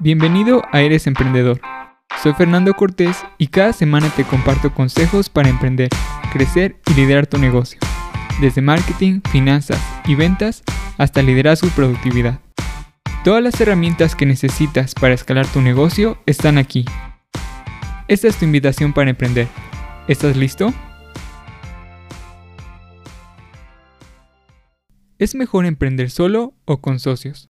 Bienvenido a Eres Emprendedor. Soy Fernando Cortés y cada semana te comparto consejos para emprender, crecer y liderar tu negocio. Desde marketing, finanzas y ventas hasta liderazgo y productividad. Todas las herramientas que necesitas para escalar tu negocio están aquí. Esta es tu invitación para emprender. ¿Estás listo? ¿Es mejor emprender solo o con socios?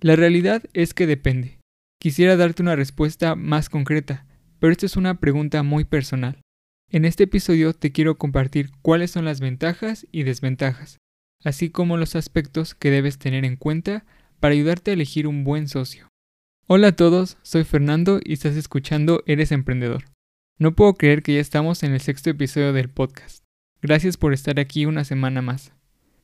La realidad es que depende. Quisiera darte una respuesta más concreta, pero esta es una pregunta muy personal. En este episodio te quiero compartir cuáles son las ventajas y desventajas, así como los aspectos que debes tener en cuenta para ayudarte a elegir un buen socio. Hola a todos, soy Fernando y estás escuchando Eres Emprendedor. No puedo creer que ya estamos en el sexto episodio del podcast. Gracias por estar aquí una semana más.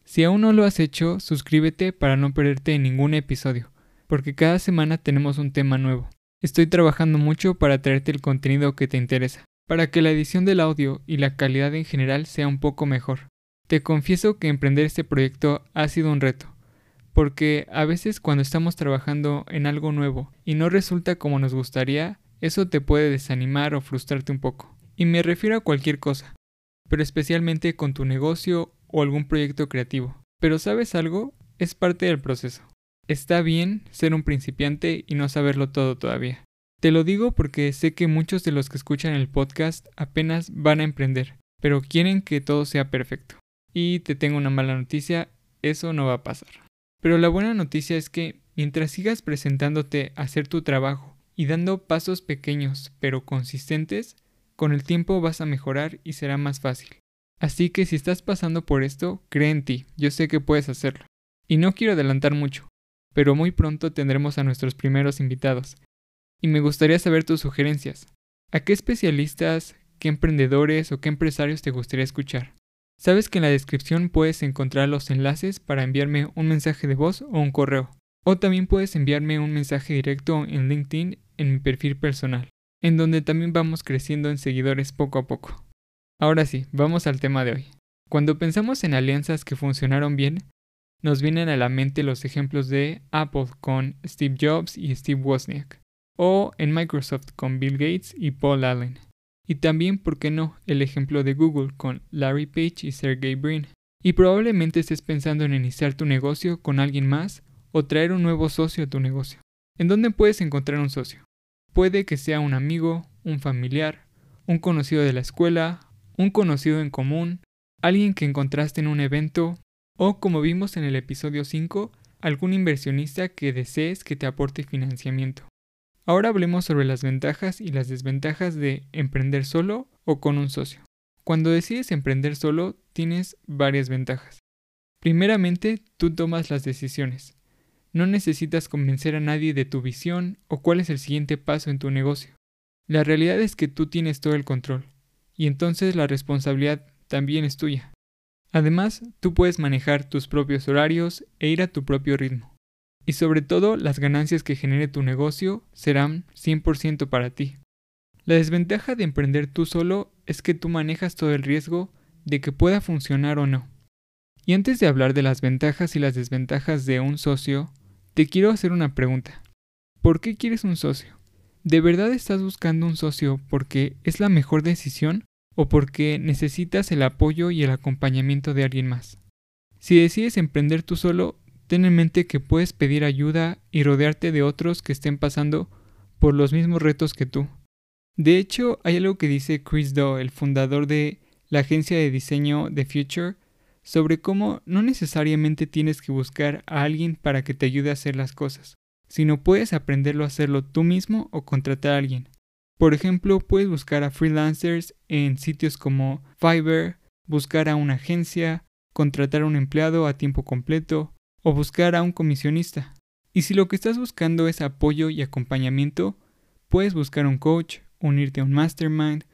Si aún no lo has hecho, suscríbete para no perderte ningún episodio porque cada semana tenemos un tema nuevo. Estoy trabajando mucho para traerte el contenido que te interesa, para que la edición del audio y la calidad en general sea un poco mejor. Te confieso que emprender este proyecto ha sido un reto, porque a veces cuando estamos trabajando en algo nuevo y no resulta como nos gustaría, eso te puede desanimar o frustrarte un poco. Y me refiero a cualquier cosa, pero especialmente con tu negocio o algún proyecto creativo. Pero sabes algo, es parte del proceso. Está bien ser un principiante y no saberlo todo todavía. Te lo digo porque sé que muchos de los que escuchan el podcast apenas van a emprender, pero quieren que todo sea perfecto. Y te tengo una mala noticia, eso no va a pasar. Pero la buena noticia es que mientras sigas presentándote a hacer tu trabajo y dando pasos pequeños pero consistentes, con el tiempo vas a mejorar y será más fácil. Así que si estás pasando por esto, cree en ti, yo sé que puedes hacerlo. Y no quiero adelantar mucho, pero muy pronto tendremos a nuestros primeros invitados. Y me gustaría saber tus sugerencias. ¿A qué especialistas, qué emprendedores o qué empresarios te gustaría escuchar? Sabes que en la descripción puedes encontrar los enlaces para enviarme un mensaje de voz o un correo. O también puedes enviarme un mensaje directo en LinkedIn en mi perfil personal, en donde también vamos creciendo en seguidores poco a poco. Ahora sí, vamos al tema de hoy. Cuando pensamos en alianzas que funcionaron bien, nos vienen a la mente los ejemplos de Apple con Steve Jobs y Steve Wozniak, o en Microsoft con Bill Gates y Paul Allen. Y también, ¿por qué no?, el ejemplo de Google con Larry Page y Sergey Brin. Y probablemente estés pensando en iniciar tu negocio con alguien más o traer un nuevo socio a tu negocio. ¿En dónde puedes encontrar un socio? Puede que sea un amigo, un familiar, un conocido de la escuela, un conocido en común, alguien que encontraste en un evento, o como vimos en el episodio 5, algún inversionista que desees que te aporte financiamiento. Ahora hablemos sobre las ventajas y las desventajas de emprender solo o con un socio. Cuando decides emprender solo, tienes varias ventajas. Primeramente, tú tomas las decisiones. No necesitas convencer a nadie de tu visión o cuál es el siguiente paso en tu negocio. La realidad es que tú tienes todo el control, y entonces la responsabilidad también es tuya. Además, tú puedes manejar tus propios horarios e ir a tu propio ritmo. Y sobre todo, las ganancias que genere tu negocio serán 100% para ti. La desventaja de emprender tú solo es que tú manejas todo el riesgo de que pueda funcionar o no. Y antes de hablar de las ventajas y las desventajas de un socio, te quiero hacer una pregunta. ¿Por qué quieres un socio? ¿De verdad estás buscando un socio porque es la mejor decisión o porque necesitas el apoyo y el acompañamiento de alguien más. Si decides emprender tú solo, ten en mente que puedes pedir ayuda y rodearte de otros que estén pasando por los mismos retos que tú. De hecho, hay algo que dice Chris Doe, el fundador de la agencia de diseño The Future, sobre cómo no necesariamente tienes que buscar a alguien para que te ayude a hacer las cosas, sino puedes aprenderlo a hacerlo tú mismo o contratar a alguien. Por ejemplo, puedes buscar a freelancers en sitios como Fiverr, buscar a una agencia, contratar a un empleado a tiempo completo o buscar a un comisionista. Y si lo que estás buscando es apoyo y acompañamiento, puedes buscar un coach, unirte a un mastermind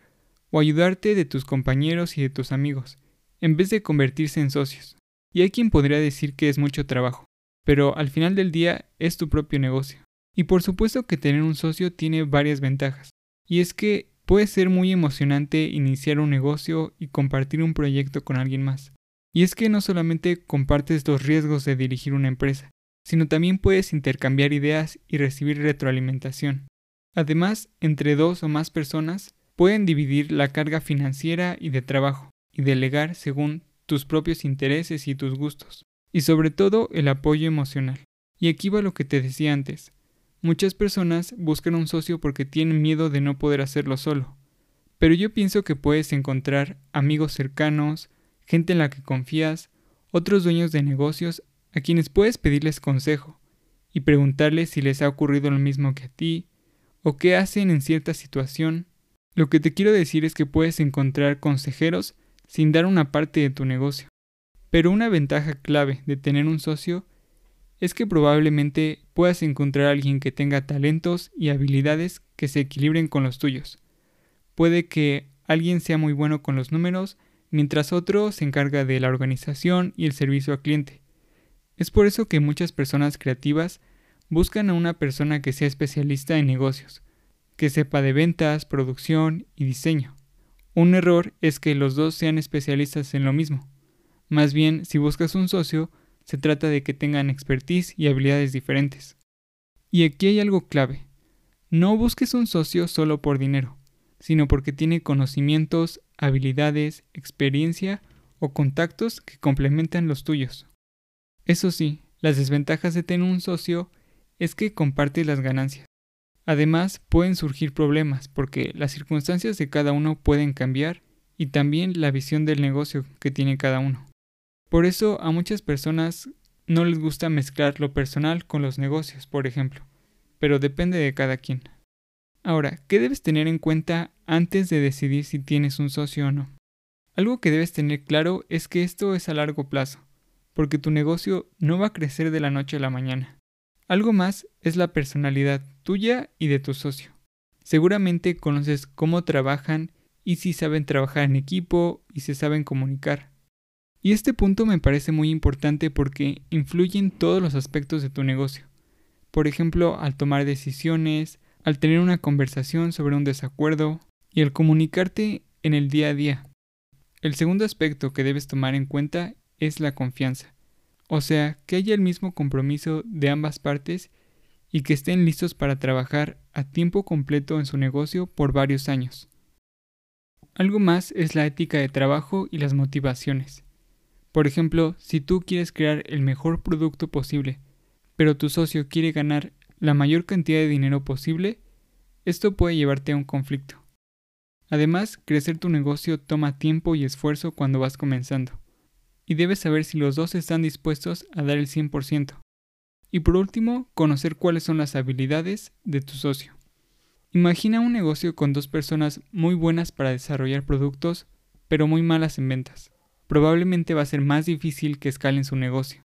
o ayudarte de tus compañeros y de tus amigos, en vez de convertirse en socios. Y hay quien podría decir que es mucho trabajo, pero al final del día es tu propio negocio. Y por supuesto que tener un socio tiene varias ventajas. Y es que puede ser muy emocionante iniciar un negocio y compartir un proyecto con alguien más. Y es que no solamente compartes los riesgos de dirigir una empresa, sino también puedes intercambiar ideas y recibir retroalimentación. Además, entre dos o más personas pueden dividir la carga financiera y de trabajo y delegar según tus propios intereses y tus gustos. Y sobre todo el apoyo emocional. Y aquí va lo que te decía antes. Muchas personas buscan un socio porque tienen miedo de no poder hacerlo solo. Pero yo pienso que puedes encontrar amigos cercanos, gente en la que confías, otros dueños de negocios a quienes puedes pedirles consejo y preguntarles si les ha ocurrido lo mismo que a ti o qué hacen en cierta situación. Lo que te quiero decir es que puedes encontrar consejeros sin dar una parte de tu negocio. Pero una ventaja clave de tener un socio es que probablemente puedas encontrar a alguien que tenga talentos y habilidades que se equilibren con los tuyos. Puede que alguien sea muy bueno con los números, mientras otro se encarga de la organización y el servicio al cliente. Es por eso que muchas personas creativas buscan a una persona que sea especialista en negocios, que sepa de ventas, producción y diseño. Un error es que los dos sean especialistas en lo mismo. Más bien, si buscas un socio, se trata de que tengan expertise y habilidades diferentes. Y aquí hay algo clave. No busques un socio solo por dinero, sino porque tiene conocimientos, habilidades, experiencia o contactos que complementan los tuyos. Eso sí, las desventajas de tener un socio es que comparte las ganancias. Además, pueden surgir problemas porque las circunstancias de cada uno pueden cambiar y también la visión del negocio que tiene cada uno. Por eso a muchas personas no les gusta mezclar lo personal con los negocios, por ejemplo, pero depende de cada quien. Ahora, ¿qué debes tener en cuenta antes de decidir si tienes un socio o no? Algo que debes tener claro es que esto es a largo plazo, porque tu negocio no va a crecer de la noche a la mañana. Algo más es la personalidad tuya y de tu socio. Seguramente conoces cómo trabajan y si saben trabajar en equipo y se saben comunicar. Y este punto me parece muy importante porque influye en todos los aspectos de tu negocio. Por ejemplo, al tomar decisiones, al tener una conversación sobre un desacuerdo y al comunicarte en el día a día. El segundo aspecto que debes tomar en cuenta es la confianza. O sea, que haya el mismo compromiso de ambas partes y que estén listos para trabajar a tiempo completo en su negocio por varios años. Algo más es la ética de trabajo y las motivaciones. Por ejemplo, si tú quieres crear el mejor producto posible, pero tu socio quiere ganar la mayor cantidad de dinero posible, esto puede llevarte a un conflicto. Además, crecer tu negocio toma tiempo y esfuerzo cuando vas comenzando, y debes saber si los dos están dispuestos a dar el 100%. Y por último, conocer cuáles son las habilidades de tu socio. Imagina un negocio con dos personas muy buenas para desarrollar productos, pero muy malas en ventas probablemente va a ser más difícil que escalen su negocio.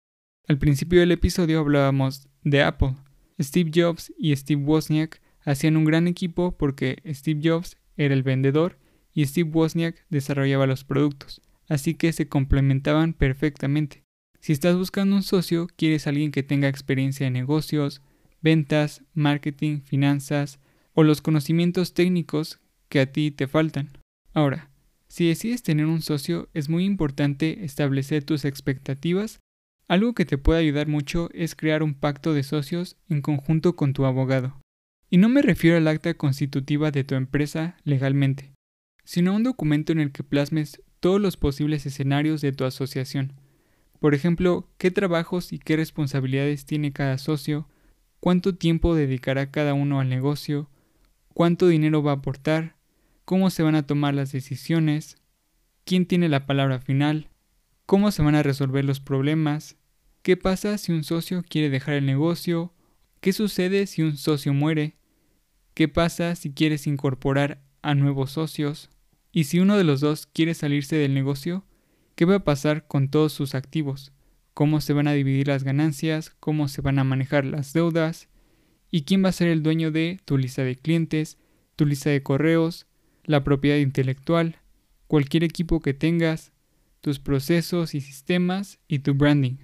Al principio del episodio hablábamos de Apple. Steve Jobs y Steve Wozniak hacían un gran equipo porque Steve Jobs era el vendedor y Steve Wozniak desarrollaba los productos, así que se complementaban perfectamente. Si estás buscando un socio, quieres alguien que tenga experiencia en negocios, ventas, marketing, finanzas o los conocimientos técnicos que a ti te faltan. Ahora, si decides tener un socio, es muy importante establecer tus expectativas. Algo que te puede ayudar mucho es crear un pacto de socios en conjunto con tu abogado. Y no me refiero al acta constitutiva de tu empresa legalmente, sino a un documento en el que plasmes todos los posibles escenarios de tu asociación. Por ejemplo, qué trabajos y qué responsabilidades tiene cada socio, cuánto tiempo dedicará cada uno al negocio, cuánto dinero va a aportar, cómo se van a tomar las decisiones, quién tiene la palabra final, cómo se van a resolver los problemas, qué pasa si un socio quiere dejar el negocio, qué sucede si un socio muere, qué pasa si quieres incorporar a nuevos socios, y si uno de los dos quiere salirse del negocio, qué va a pasar con todos sus activos, cómo se van a dividir las ganancias, cómo se van a manejar las deudas, y quién va a ser el dueño de tu lista de clientes, tu lista de correos, la propiedad intelectual, cualquier equipo que tengas, tus procesos y sistemas y tu branding.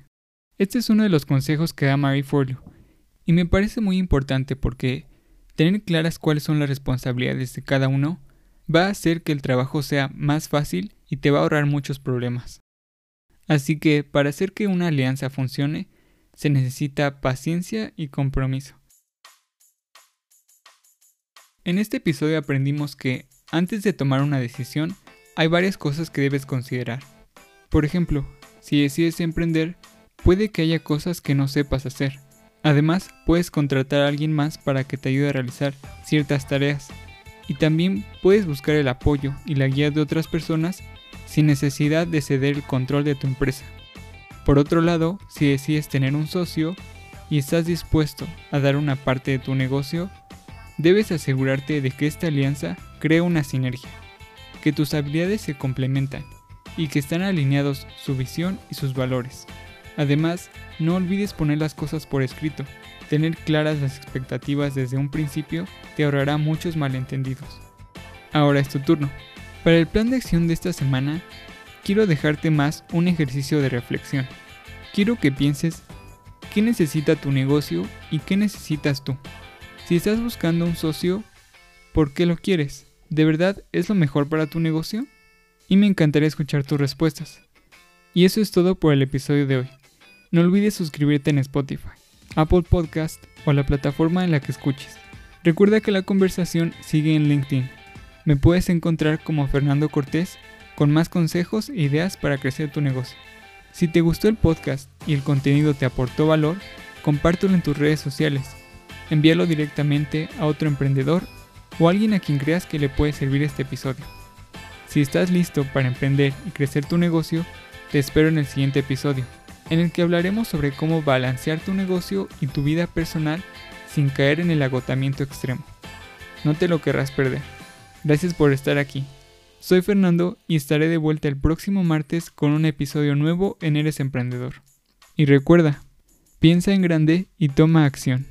Este es uno de los consejos que da Marie Forleo y me parece muy importante porque tener claras cuáles son las responsabilidades de cada uno va a hacer que el trabajo sea más fácil y te va a ahorrar muchos problemas. Así que para hacer que una alianza funcione, se necesita paciencia y compromiso. En este episodio aprendimos que, antes de tomar una decisión, hay varias cosas que debes considerar. Por ejemplo, si decides emprender, puede que haya cosas que no sepas hacer. Además, puedes contratar a alguien más para que te ayude a realizar ciertas tareas. Y también puedes buscar el apoyo y la guía de otras personas sin necesidad de ceder el control de tu empresa. Por otro lado, si decides tener un socio y estás dispuesto a dar una parte de tu negocio, debes asegurarte de que esta alianza cree una sinergia, que tus habilidades se complementan y que están alineados su visión y sus valores. Además, no olvides poner las cosas por escrito. Tener claras las expectativas desde un principio te ahorrará muchos malentendidos. Ahora es tu turno. Para el plan de acción de esta semana, quiero dejarte más un ejercicio de reflexión. Quiero que pienses qué necesita tu negocio y qué necesitas tú. Si estás buscando un socio, ¿por qué lo quieres? ¿De verdad es lo mejor para tu negocio? Y me encantaría escuchar tus respuestas. Y eso es todo por el episodio de hoy. No olvides suscribirte en Spotify, Apple Podcast o la plataforma en la que escuches. Recuerda que la conversación sigue en LinkedIn me puedes encontrar como Fernando Cortés con más consejos e ideas para crecer tu negocio. Si te gustó el podcast y el contenido te aportó valor, compártelo en tus redes sociales. Envíalo directamente a otro emprendedor o alguien a quien creas que le puede servir este episodio. Si estás listo para emprender y crecer tu negocio, te espero en el siguiente episodio, en el que hablaremos sobre cómo balancear tu negocio y tu vida personal sin caer en el agotamiento extremo. No te lo querrás perder. Gracias por estar aquí. Soy Fernando y estaré de vuelta el próximo martes con un episodio nuevo en Eres Emprendedor. Y recuerda, piensa en grande y toma acción.